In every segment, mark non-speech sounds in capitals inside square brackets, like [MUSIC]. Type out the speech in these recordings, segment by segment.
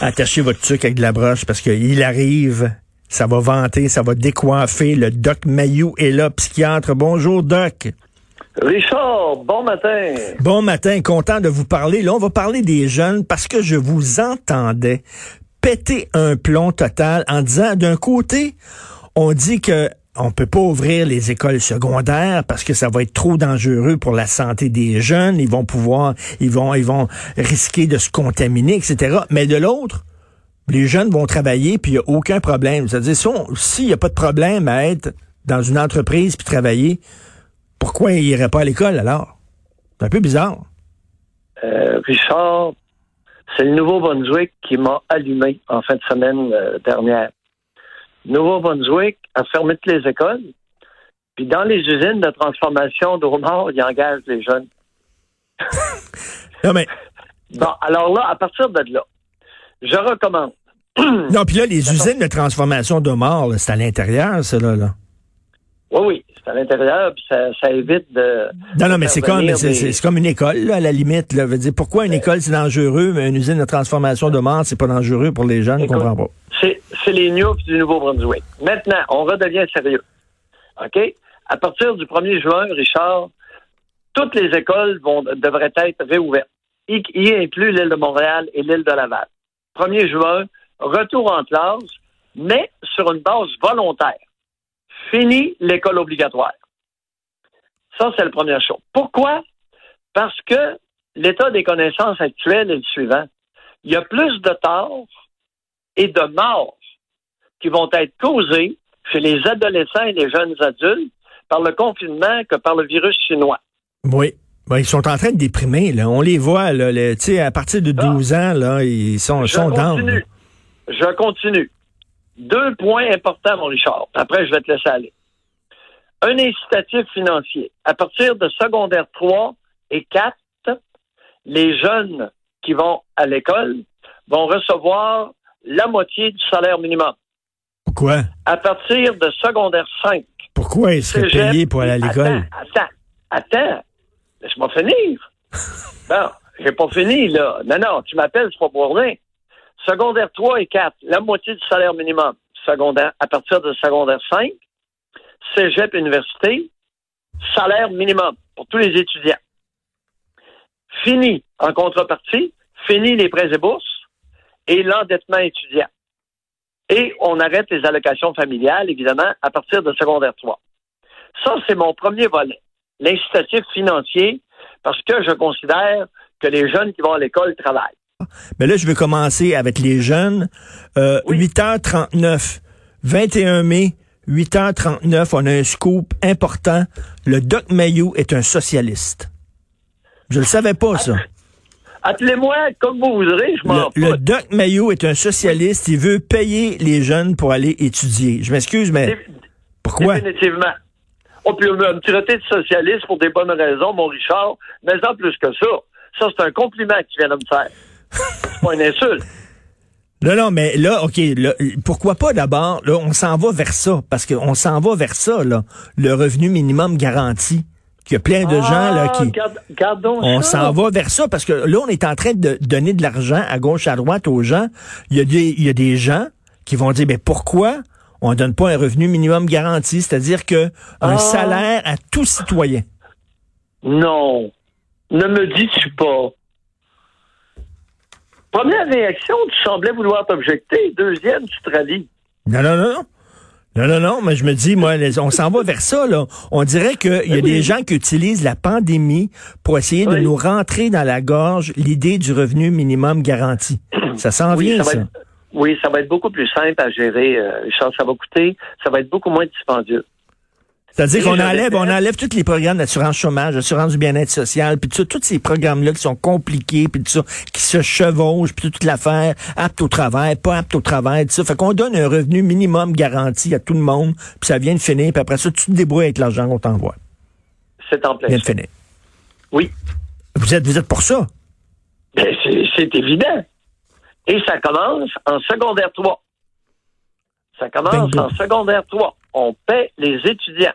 Attachez votre truc avec de la broche parce qu'il arrive, ça va vanter, ça va décoiffer. Le doc Mayou est là, psychiatre. Bonjour, doc. Richard, bon matin. Bon matin, content de vous parler. Là, on va parler des jeunes parce que je vous entendais péter un plomb total en disant d'un côté, on dit que on peut pas ouvrir les écoles secondaires parce que ça va être trop dangereux pour la santé des jeunes. Ils vont pouvoir, ils vont, ils vont risquer de se contaminer, etc. Mais de l'autre, les jeunes vont travailler puis il n'y a aucun problème. C'est-à-dire, s'il n'y a pas de problème à être dans une entreprise puis travailler, pourquoi ils n'iraient pas à l'école alors? C'est un peu bizarre. Euh, Richard, c'est le Nouveau-Brunswick qui m'a allumé en fin de semaine euh, dernière. Nouveau-Brunswick a fermé toutes les écoles. Puis dans les usines de transformation d'eau-mort, ils engagent les jeunes. [LAUGHS] non, mais. Bon, alors là, à partir de là, je recommande. non, puis là, les usines de transformation de mort, c'est à l'intérieur, ça, là. là. Oui, oui, c'est à l'intérieur, puis ça, ça, évite de. Non, non, mais c'est comme, c'est, comme une école, là, à la limite. Là. Dire, pourquoi une école, c'est dangereux, mais une usine de transformation de mort, c'est pas dangereux pour les jeunes? Je comprends pas. C'est, les New du Nouveau-Brunswick. Maintenant, on redevient sérieux. OK? À partir du 1er juin, Richard, toutes les écoles vont, devraient être réouvertes, y, y inclut l'île de Montréal et l'île de Laval. 1er juin, retour en classe, mais sur une base volontaire. Fini l'école obligatoire. Ça, c'est la première chose. Pourquoi? Parce que l'état des connaissances actuelles est le suivant. Il y a plus de torts et de morts qui vont être causés chez les adolescents et les jeunes adultes par le confinement que par le virus chinois. Oui. Ben, ils sont en train de déprimer, là. On les voit, là. À partir de 12 ah. ans, là, ils sont, Je sont continue. Je continue. Deux points importants, mon Richard. Après, je vais te laisser aller. Un incitatif financier. À partir de secondaire 3 et 4, les jeunes qui vont à l'école vont recevoir la moitié du salaire minimum. Pourquoi? À partir de secondaire 5. Pourquoi ils seraient payés pour aller à l'école? Attends, attends, attends. Laisse-moi finir. [LAUGHS] bon, j'ai pas fini, là. Non, non, tu m'appelles, c'est pas pour rien. Secondaire 3 et 4, la moitié du salaire minimum. Secondaire, à partir de secondaire 5, cégep université, salaire minimum pour tous les étudiants. Fini en contrepartie, fini les prêts et bourses et l'endettement étudiant. Et on arrête les allocations familiales, évidemment, à partir de secondaire 3. Ça, c'est mon premier volet, l'incitatif financier, parce que je considère que les jeunes qui vont à l'école travaillent. Mais là, je vais commencer avec les jeunes. Euh, oui. 8h39, 21 mai, 8h39, on a un scoop important. Le Doc Mayou est un socialiste. Je le savais pas, ça. Appelez-moi comme vous voudrez, je m'en Le, le Doc Mayou est un socialiste. Il veut payer les jeunes pour aller étudier. Je m'excuse, mais Dé pourquoi? Définitivement. On peut me traiter de socialiste pour des bonnes raisons, mon Richard, mais en plus que ça. Ça, c'est un compliment que tu viens de me faire. C'est pas une insulte. Non, non, mais là, OK, là, pourquoi pas d'abord, là, on s'en va vers ça, parce qu'on s'en va vers ça, là, le revenu minimum garanti. Qu'il y a plein de ah, gens là qui. Garde, gardons on s'en va vers ça parce que là, on est en train de donner de l'argent à gauche, à droite aux gens. Il y a des, il y a des gens qui vont dire, mais pourquoi on donne pas un revenu minimum garanti, c'est-à-dire que un Ah. salaire à tout citoyen. Non. Ne me dis-tu pas. Première réaction, tu semblais vouloir t'objecter. Deuxième, tu te rallies. Non, non, non, non. Non, non, non, mais je me dis, moi, les- on s'en va vers ça, là. On dirait qu'il y a Oui. des gens qui utilisent la pandémie pour essayer de nous rentrer dans la gorge l'idée du revenu minimum garanti. Ça s'en Oui, vient, ça ça. va être- Oui, ça va être beaucoup plus simple à gérer, euh, Richard. Ça va coûter, ça va être beaucoup moins dispendieux. C'est-à-dire qu'on enlève, on enlève tous les programmes d'assurance chômage, d'assurance du bien-être social, puis tout ça, tous ces programmes-là qui sont compliqués, puis tout ça, qui se chevauchent, puis toute l'affaire, apte au travail, pas apte au travail, tout ça. Fait qu'on donne un revenu minimum garanti à tout le monde, puis ça vient de finir, puis après ça, tu te débrouilles avec l'argent qu'on t'envoie. C'est en plein Vient de finir. Oui. Vous êtes, vous êtes pour ça? Ben, c'est c'est évident. Et ça commence en secondaire 3. Ça commence Bingo. en secondaire 3. On paie les étudiants.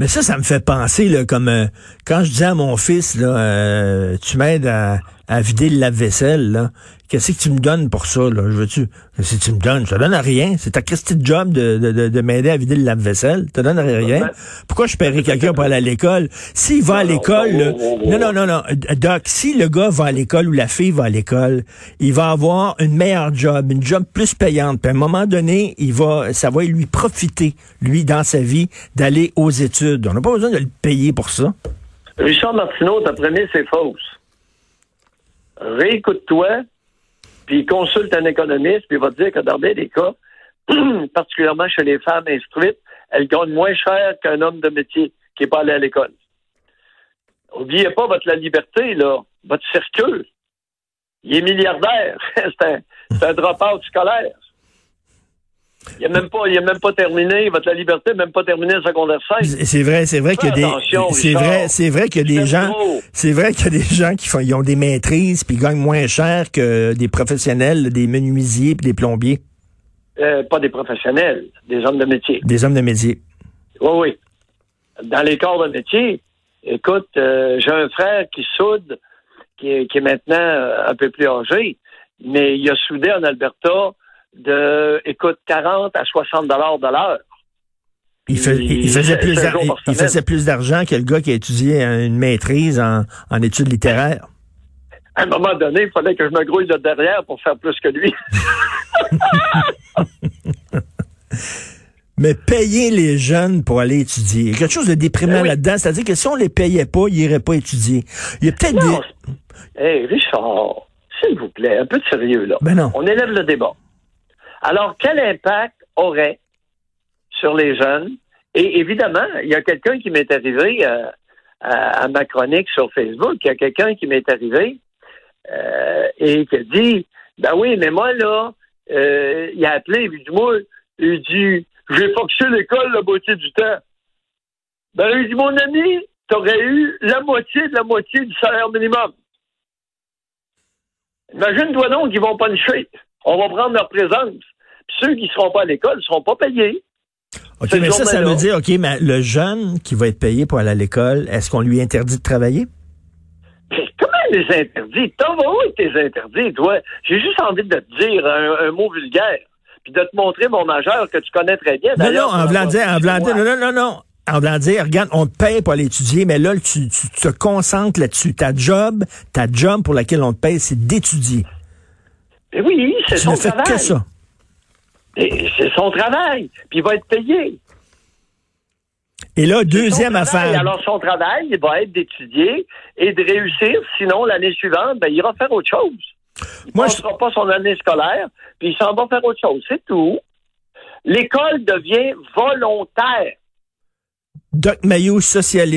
Mais ça, ça me fait penser, là, comme euh, quand je disais à mon fils, là, euh, tu m'aides à, à vider le lave-vaisselle, là. Qu'est-ce que tu me donnes pour ça, là? Je veux-tu? Qu'est-ce que tu me donnes? Je te donne rien. C'est ta Christie de job de, de, de, de m'aider à vider le lave-vaisselle. Je te donne rien. Ouais. Pourquoi je paierais quelqu'un pour aller à l'école? S'il va à l'école, non, non, non, non. Doc, si le gars va à l'école ou la fille va à l'école, il va avoir une meilleure job, une job plus payante. Puis à un moment donné, il va, ça va lui profiter, lui, dans sa vie, d'aller aux études. On n'a pas besoin de le payer pour ça. Richard Martineau, ta première, c'est fausse. Réécoute-toi, puis consulte un économiste, puis il va te dire que dans bien des cas, [CLEARS THROAT] particulièrement chez les femmes instruites, elles gagnent moins cher qu'un homme de métier qui n'est pas allé à l'école. Oubliez pas votre la liberté, là, votre circuit. Il est milliardaire. [LAUGHS] c'est un, un drop-out scolaire. Il n'a même pas, il a même pas terminé, votre la liberté, même pas terminé le secondaire 5. C'est vrai, c'est vrai qu'il y a des, c'est vrai, c'est vrai qu'il y a des gens, c'est vrai qu'il y a des gens qui font, ils ont des maîtrises puis ils gagnent moins cher que des professionnels, des menuisiers puis des plombiers, Euh, pas des professionnels, des hommes de métier. des hommes de métier. Oui, oui. Dans les corps de métier, écoute, euh, j'ai un frère qui soude, qui est, qui est maintenant euh, un peu plus âgé, mais il a soudé en Alberta de, écoute, 40 à 60 dollars de l'heure. Il, fais- il- il Il- faisait plus, il, faisait plus d'argent que le gars qui a étudié une maîtrise en, en études littéraires. À un moment donné, il fallait que je me grouille de derrière pour faire plus que lui. [LAUGHS] Mais payer les jeunes pour aller étudier, il y a quelque chose de déprimant Ben oui. là-dedans. C'est-à-dire que si on les payait pas, ils iraient pas étudier. Il y a peut-être des, Hey, Richard, s'il vous plaît, un peu de sérieux, là. ben non. On élève le débat. Alors, quel impact aurait sur les jeunes? Et évidemment, il y a quelqu'un qui m'est arrivé euh, à, ma chronique sur Facebook, il y a quelqu'un qui m'est arrivé euh, et qui a dit, ben oui, mais moi, là, euh, il a appelé, il dit, moi, il dit, l'école la moitié du temps. Ben, il dit, mon ami, t'aurais eu la moitié de la moitié du salaire minimum. Imagine-toi donc qu'ils vont puncher. On va prendre leur présence. Puis ceux qui ne seront pas à l'école ne seront pas payés. OK, cette mais ça, ça veut dire, OK, mais le jeune qui va être payé pour aller à l'école, est-ce qu'on lui interdit de travailler? Mais comment les interdits? T'en vas où avec tes interdits, toi? J'ai juste envie de te dire un, un mot vulgaire. Puis de te montrer mon majeur que tu connais très bien. Non, non, en voulant dire, en voulant dire, non, non, non, non. En voulant dire, regarde, on te paye pour aller étudier, mais là, tu, tu te concentres là-dessus. Ta job, ta job pour laquelle on te paye, c'est d'étudier. Mais oui, c'est Tu son ne fais travail. que ça. C'est son travail. Puis il va être payé. Et là, deuxième affaire. Alors, son travail, il va être d'étudier et de réussir. Sinon, l'année suivante, ben, il ira faire autre chose. Il ne passera pas son année scolaire, puis il s'en va faire autre chose. C'est tout. L'école devient volontaire. Doc Mayo, socialiste.